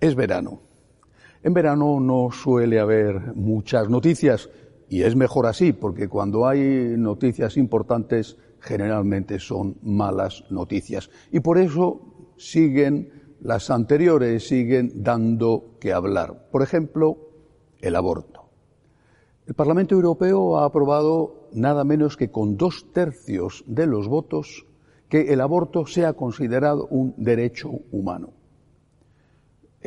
Es verano. En verano no suele haber muchas noticias y es mejor así porque cuando hay noticias importantes generalmente son malas noticias y por eso siguen las anteriores, siguen dando que hablar. Por ejemplo, el aborto. El Parlamento Europeo ha aprobado nada menos que con dos tercios de los votos que el aborto sea considerado un derecho humano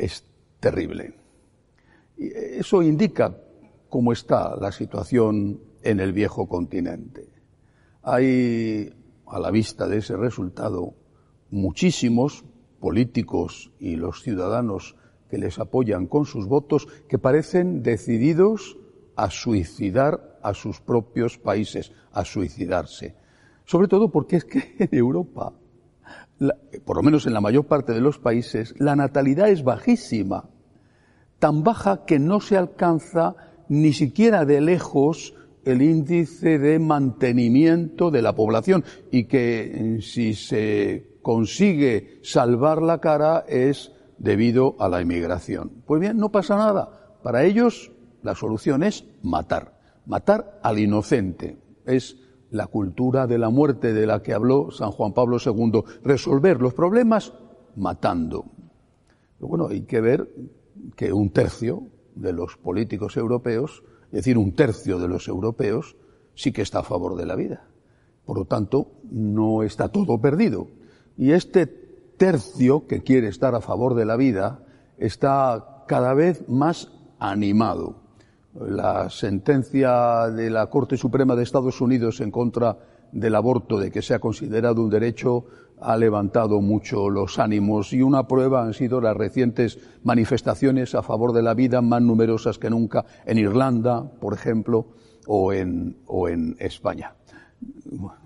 es terrible. Y eso indica cómo está la situación en el viejo continente. Hay, a la vista de ese resultado, muchísimos políticos y los ciudadanos que les apoyan con sus votos que parecen decididos a suicidar a sus propios países, a suicidarse. Sobre todo porque es que en Europa por lo menos en la mayor parte de los países, la natalidad es bajísima, tan baja que no se alcanza ni siquiera de lejos el índice de mantenimiento de la población y que si se consigue salvar la cara es debido a la inmigración. Pues bien, no pasa nada. Para ellos la solución es matar, matar al inocente. Es la cultura de la muerte de la que habló San Juan Pablo II, resolver los problemas matando. Pero bueno, hay que ver que un tercio de los políticos europeos, es decir, un tercio de los europeos, sí que está a favor de la vida. Por lo tanto, no está todo perdido. Y este tercio que quiere estar a favor de la vida está cada vez más animado la sentencia de la Corte Suprema de Estados Unidos en contra del aborto, de que sea considerado un derecho, ha levantado mucho los ánimos y una prueba han sido las recientes manifestaciones a favor de la vida más numerosas que nunca en Irlanda, por ejemplo, o en, o en España.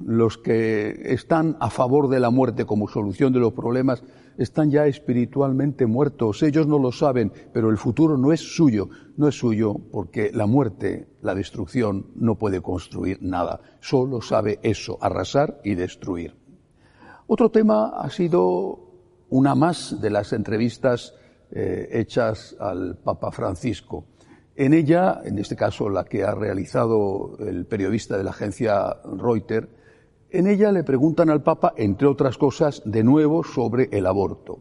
Los que están a favor de la muerte como solución de los problemas están ya espiritualmente muertos. Ellos no lo saben, pero el futuro no es suyo. No es suyo porque la muerte, la destrucción, no puede construir nada. Solo sabe eso, arrasar y destruir. Otro tema ha sido una más de las entrevistas eh, hechas al Papa Francisco. En ella, en este caso la que ha realizado el periodista de la agencia Reuters, en ella le preguntan al Papa, entre otras cosas, de nuevo sobre el aborto.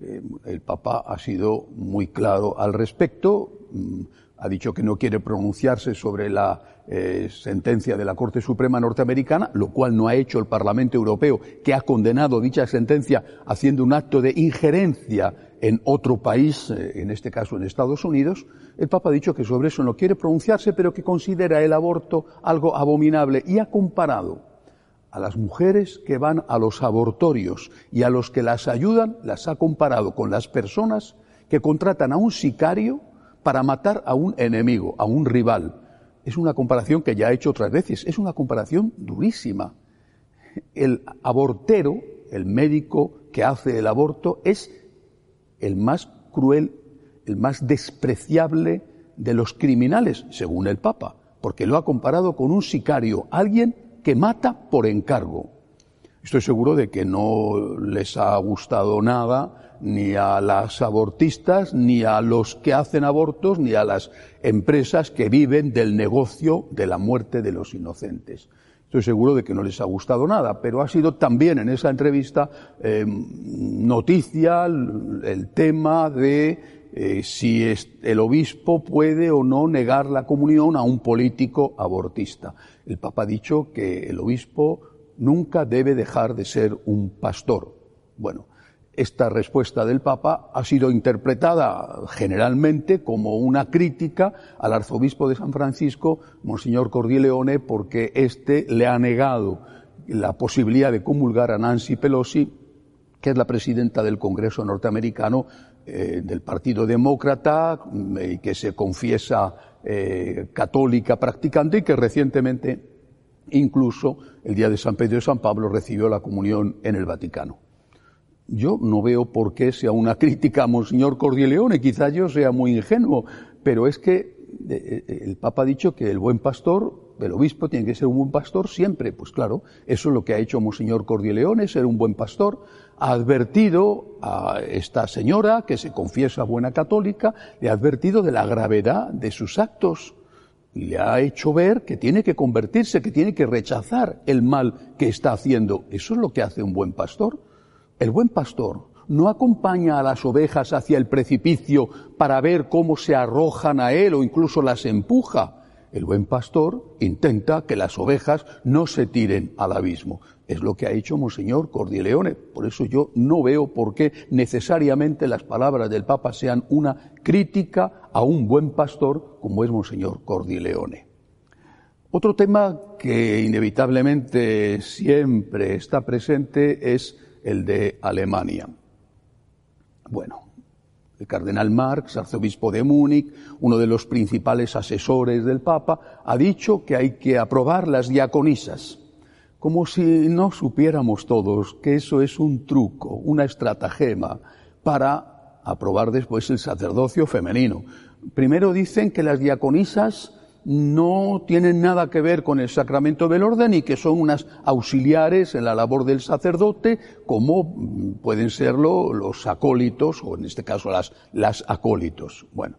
Eh, el Papa ha sido muy claro al respecto, mm, ha dicho que no quiere pronunciarse sobre la eh, sentencia de la Corte Suprema norteamericana, lo cual no ha hecho el Parlamento Europeo, que ha condenado dicha sentencia haciendo un acto de injerencia en otro país, eh, en este caso en Estados Unidos. El Papa ha dicho que sobre eso no quiere pronunciarse, pero que considera el aborto algo abominable y ha comparado a las mujeres que van a los abortorios y a los que las ayudan, las ha comparado con las personas que contratan a un sicario para matar a un enemigo, a un rival. Es una comparación que ya ha hecho otras veces, es una comparación durísima. El abortero, el médico que hace el aborto, es el más cruel, el más despreciable de los criminales, según el Papa, porque lo ha comparado con un sicario, alguien que mata por encargo. Estoy seguro de que no les ha gustado nada ni a las abortistas, ni a los que hacen abortos, ni a las empresas que viven del negocio de la muerte de los inocentes. Estoy seguro de que no les ha gustado nada, pero ha sido también en esa entrevista eh, noticia el, tema de eh, si el obispo puede o no negar la comunión a un político abortista. El Papa ha dicho que el obispo nunca debe dejar de ser un pastor. Bueno, esta respuesta del Papa ha sido interpretada generalmente como una crítica al arzobispo de San Francisco, Monseñor Cordileone, porque éste le ha negado la posibilidad de comulgar a Nancy Pelosi, que es la presidenta del Congreso norteamericano eh, del Partido Demócrata, y eh, que se confiesa eh, católica practicante y que recientemente, incluso el día de San Pedro y San Pablo, recibió la comunión en el Vaticano. Yo no veo por qué sea una crítica a Monseñor Cordileone, quizá yo sea muy ingenuo, pero es que eh, eh, el Papa ha dicho que el buen pastor el obispo tiene que ser un buen pastor siempre. Pues claro, eso es lo que ha hecho Monseñor Cordileone, ser un buen pastor. Ha advertido a esta señora, que se confiesa buena católica, le ha advertido de la gravedad de sus actos y le ha hecho ver que tiene que convertirse, que tiene que rechazar el mal que está haciendo. Eso es lo que hace un buen pastor. El buen pastor no acompaña a las ovejas hacia el precipicio para ver cómo se arrojan a él o incluso las empuja. El buen pastor intenta que las ovejas no se tiren al abismo. Es lo que ha hecho Monseñor Cordileone. Por eso yo no veo por qué necesariamente las palabras del Papa sean una crítica a un buen pastor como es Monseñor Cordileone. Otro tema que inevitablemente siempre está presente es el de Alemania. Bueno, el cardenal Marx, arzobispo de Múnich, uno de los principales asesores del Papa, ha dicho que hay que aprobar las diaconisas, como si no supiéramos todos que eso es un truco, una estratagema para aprobar después el sacerdocio femenino. Primero dicen que las diaconisas no tienen nada que ver con el sacramento del orden y que son unas auxiliares en la labor del sacerdote, como pueden serlo los acólitos, o en este caso las, las acólitos. Bueno,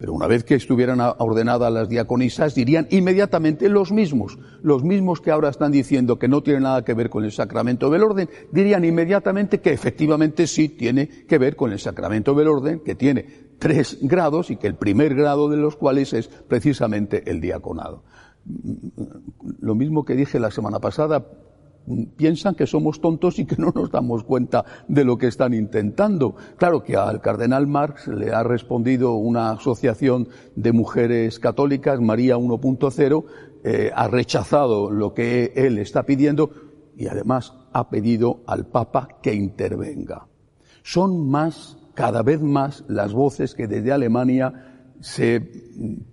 pero una vez que estuvieran ordenadas las diaconisas, dirían inmediatamente los mismos, los mismos que ahora están diciendo que no tienen nada que ver con el sacramento del orden, dirían inmediatamente que efectivamente sí tiene que ver con el sacramento del orden, que tiene tres grados y que el primer grado de los cuales es precisamente el diaconado. Lo mismo que dije la semana pasada, piensan que somos tontos y que no nos damos cuenta de lo que están intentando. Claro que al cardenal Marx le ha respondido una asociación de mujeres católicas, María 1.0, eh, ha rechazado lo que él está pidiendo y además ha pedido al Papa que intervenga. Son más cada vez más las voces que desde Alemania se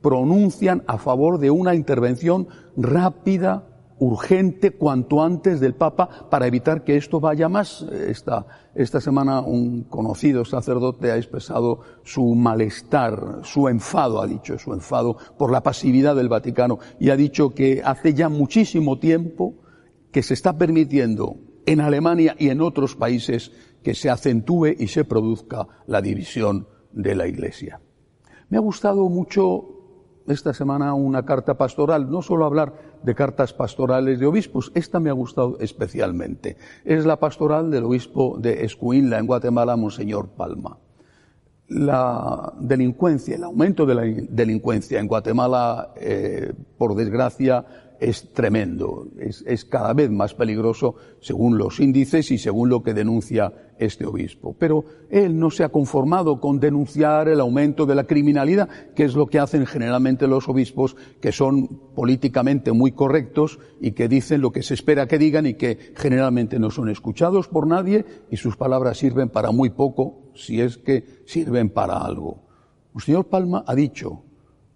pronuncian a favor de una intervención rápida, urgente, cuanto antes del Papa para evitar que esto vaya más. Esta, esta semana un conocido sacerdote ha expresado su malestar, su enfado, ha dicho, su enfado por la pasividad del Vaticano y ha dicho que hace ya muchísimo tiempo que se está permitiendo en Alemania y en otros países que se acentúe y se produzca la división de la Iglesia. Me ha gustado mucho esta semana una carta pastoral, no solo hablar de cartas pastorales de obispos, esta me ha gustado especialmente. Es la pastoral del obispo de Escuinla en Guatemala, Monseñor Palma. La delincuencia, el aumento de la delincuencia en Guatemala, eh, por desgracia, es tremendo, es, es, cada vez más peligroso según los índices y según lo que denuncia este obispo. Pero él no se ha conformado con denunciar el aumento de la criminalidad, que es lo que hacen generalmente los obispos, que son políticamente muy correctos y que dicen lo que se espera que digan y que generalmente no son escuchados por nadie y sus palabras sirven para muy poco, si es que sirven para algo. El señor Palma ha dicho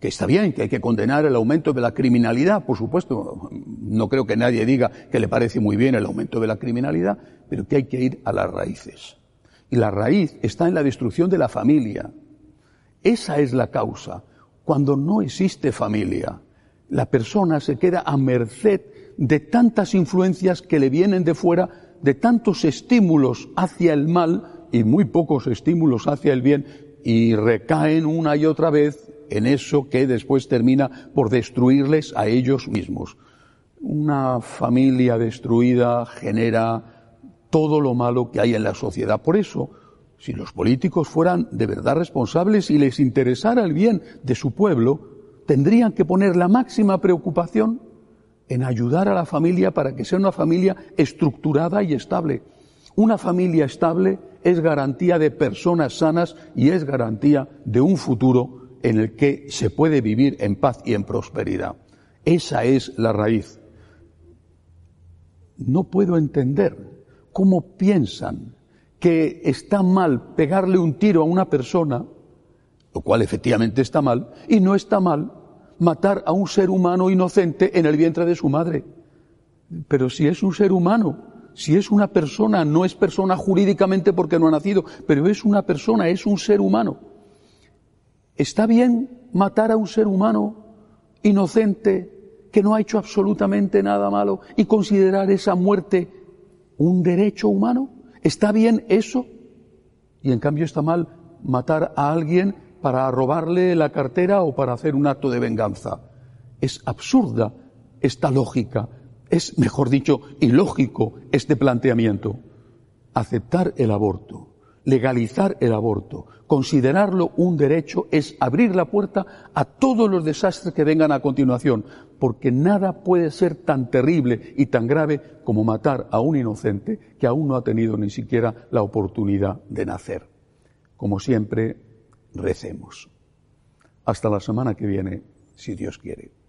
que está bien, que hay que condenar el aumento de la criminalidad, por supuesto, no creo que nadie diga que le parece muy bien el aumento de la criminalidad, pero que hay que ir a las raíces. Y la raíz está en la destrucción de la familia. Esa es la causa. Cuando no existe familia, la persona se queda a merced de tantas influencias que le vienen de fuera, de tantos estímulos hacia el mal y muy pocos estímulos hacia el bien, y recaen una y otra vez en eso que después termina por destruirles a ellos mismos. Una familia destruida genera todo lo malo que hay en la sociedad. Por eso, si los políticos fueran de verdad responsables y les interesara el bien de su pueblo, tendrían que poner la máxima preocupación en ayudar a la familia para que sea una familia estructurada y estable. Una familia estable es garantía de personas sanas y es garantía de un futuro en el que se puede vivir en paz y en prosperidad. Esa es la raíz. No puedo entender cómo piensan que está mal pegarle un tiro a una persona, lo cual efectivamente está mal, y no está mal matar a un ser humano inocente en el vientre de su madre. Pero si es un ser humano, si es una persona, no es persona jurídicamente porque no ha nacido, pero es una persona, es un ser humano. ¿Está bien matar a un ser humano inocente que no ha hecho absolutamente nada malo y considerar esa muerte un derecho humano? ¿Está bien eso? Y en cambio está mal matar a alguien para robarle la cartera o para hacer un acto de venganza. Es absurda esta lógica. Es, mejor dicho, ilógico este planteamiento. Aceptar el aborto, legalizar el aborto, considerarlo un derecho es abrir la puerta a todos los desastres que vengan a continuación, porque nada puede ser tan terrible y tan grave como matar a un inocente que aún no ha tenido ni siquiera la oportunidad de nacer. Como siempre, recemos. Hasta la semana que viene, si Dios quiere.